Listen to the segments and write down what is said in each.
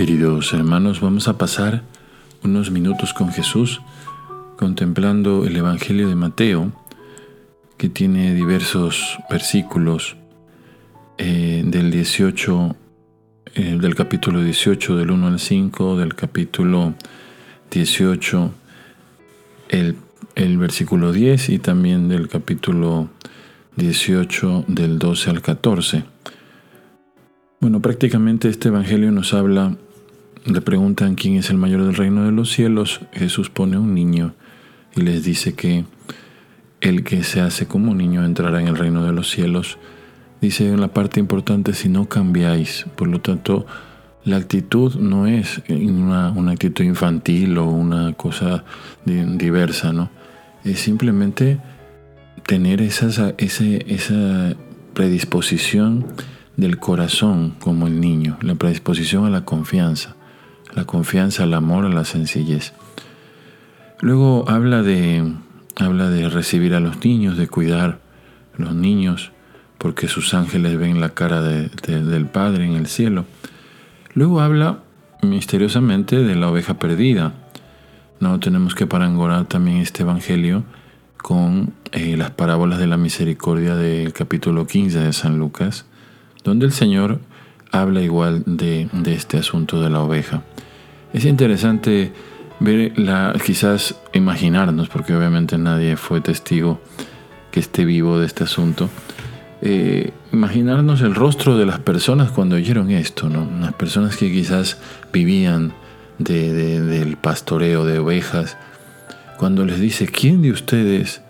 Queridos hermanos, vamos a pasar unos minutos con Jesús contemplando el Evangelio de Mateo, que tiene diversos versículos eh, del 18, eh, del capítulo 18, del 1 al 5, del capítulo 18, el, el versículo 10 y también del capítulo 18, del 12 al 14. Bueno, prácticamente este Evangelio nos habla, le preguntan quién es el mayor del reino de los cielos, Jesús pone un niño y les dice que el que se hace como niño entrará en el reino de los cielos. Dice en la parte importante, si no cambiáis, por lo tanto, la actitud no es una, una actitud infantil o una cosa diversa, ¿no? Es simplemente tener esa predisposición del corazón como el niño, la predisposición a la confianza, la confianza al amor, la sencillez. Luego habla de, habla de recibir a los niños, de cuidar a los niños, porque sus ángeles ven la cara del Padre en el cielo. Luego habla misteriosamente de la oveja perdida. No tenemos que parangonar también este Evangelio con eh, las parábolas de la misericordia del capítulo 15 de San Lucas, donde el Señor habla igual de, este asunto de la oveja. Es interesante ver la, quizás imaginarnos, porque obviamente nadie fue testigo que esté vivo de este asunto, eh, imaginarnos el rostro de las personas cuando oyeron esto, ¿no? Las personas que quizás vivían del pastoreo de ovejas, cuando les dice, ¿quién de ustedes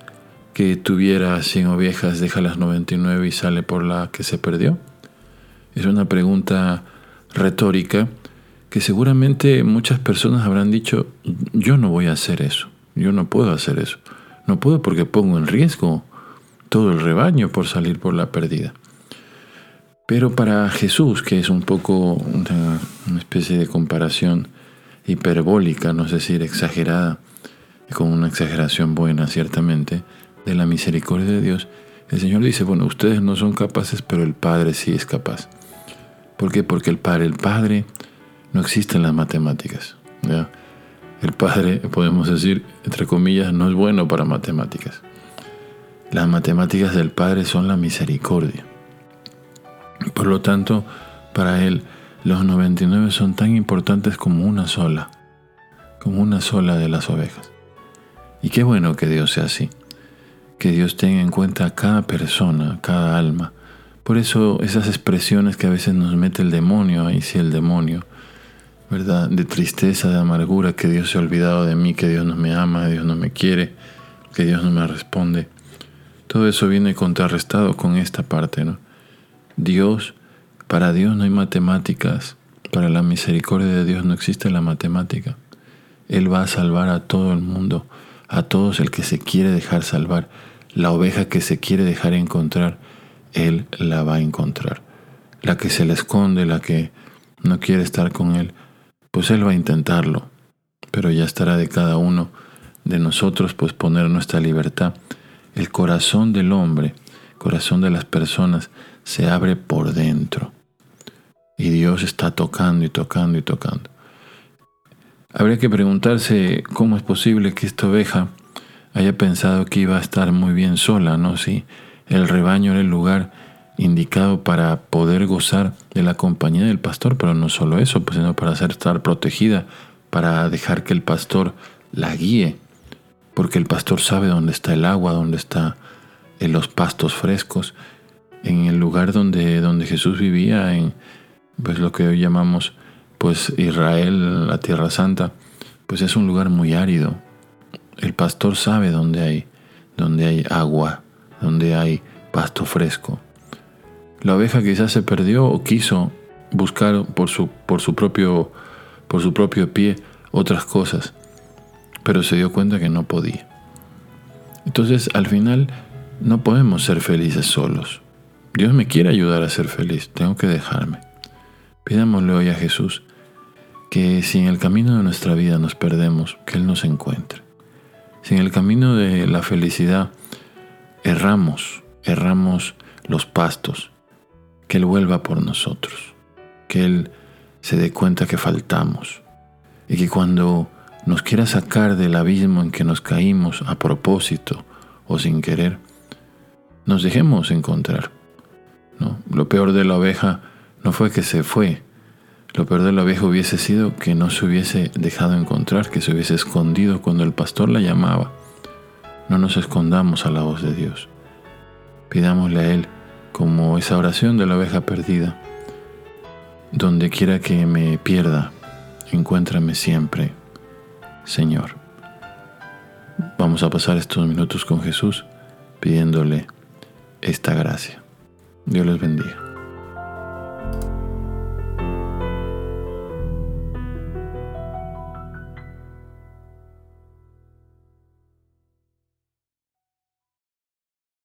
que tuviera 100 ovejas deja las 99 y sale por la que se perdió? Es una pregunta retórica que seguramente muchas personas habrán dicho, yo no voy a hacer eso, yo no puedo hacer eso. No puedo porque pongo en riesgo todo el rebaño por salir por la pérdida. Pero para Jesús, que es un poco una, especie de comparación hiperbólica, no sé decir exagerada, con una exageración buena ciertamente, de la misericordia de Dios, el Señor dice, bueno, ustedes no son capaces, pero el Padre sí es capaz. ¿Por qué? Porque el Padre, el Padre no existe en las matemáticas. El Padre, podemos decir, entre comillas, no es bueno para matemáticas. Las matemáticas del Padre son la misericordia. Por lo tanto, para Él, los 99 son tan importantes como una sola, como una sola de las ovejas. Y qué bueno que Dios sea así, que Dios tenga en cuenta a cada persona, cada alma, por eso esas expresiones que a veces nos mete el demonio, ahí sí el demonio, ¿verdad? De tristeza, de amargura, que Dios se ha olvidado de mí, que Dios no me ama, Dios no me quiere, que Dios no me responde. Todo eso viene contrarrestado con esta parte, ¿no? Dios, para Dios no hay matemáticas, para la misericordia de Dios no existe la matemática. Él va a salvar a todo el mundo, a todos el que se quiere dejar salvar, la oveja que se quiere dejar encontrar él la va a encontrar. La que se le esconde, la que no quiere estar con Él, pues Él va a intentarlo. Pero ya estará de cada uno de nosotros pues poner nuestra libertad. El corazón del hombre, corazón de las personas, se abre por dentro. Y Dios está tocando y tocando y tocando. Habría que preguntarse cómo es posible que esta oveja haya pensado que iba a estar muy bien sola, ¿no? Si el rebaño era el lugar indicado para poder gozar de la compañía del pastor, pero no solo eso, pues, sino para hacer estar protegida, para dejar que el pastor la guíe, porque el pastor sabe dónde está el agua, dónde están los pastos frescos, en el lugar donde, donde Jesús vivía, en pues lo que hoy llamamos pues Israel, la Tierra Santa, pues es un lugar muy árido. El pastor sabe dónde hay, dónde hay agua, donde hay pasto fresco. La oveja quizás se perdió o quiso buscar por su, por su, propio, por su propio pie otras cosas, pero se dio cuenta que no podía. Entonces al final no podemos ser felices solos. Dios me quiere ayudar a ser feliz, tengo que dejarme. Pidámosle hoy a Jesús que si en el camino de nuestra vida nos perdemos, que Él nos encuentre. Si en el camino de la felicidad erramos, erramos los pastos, que Él vuelva por nosotros, que Él se dé cuenta que faltamos y que cuando nos quiera sacar del abismo en que nos caímos a propósito o sin querer, nos dejemos encontrar. ¿no? Lo peor de la oveja no fue que se fue, lo peor de la oveja hubiese sido que no se hubiese dejado encontrar, que se hubiese escondido cuando el pastor la llamaba. No nos escondamos a la voz de Dios. Pidámosle a Él como esa oración de la oveja perdida. Donde quiera que me pierda, encuéntrame siempre, Señor. Vamos a pasar estos minutos con Jesús pidiéndole esta gracia. Dios les bendiga.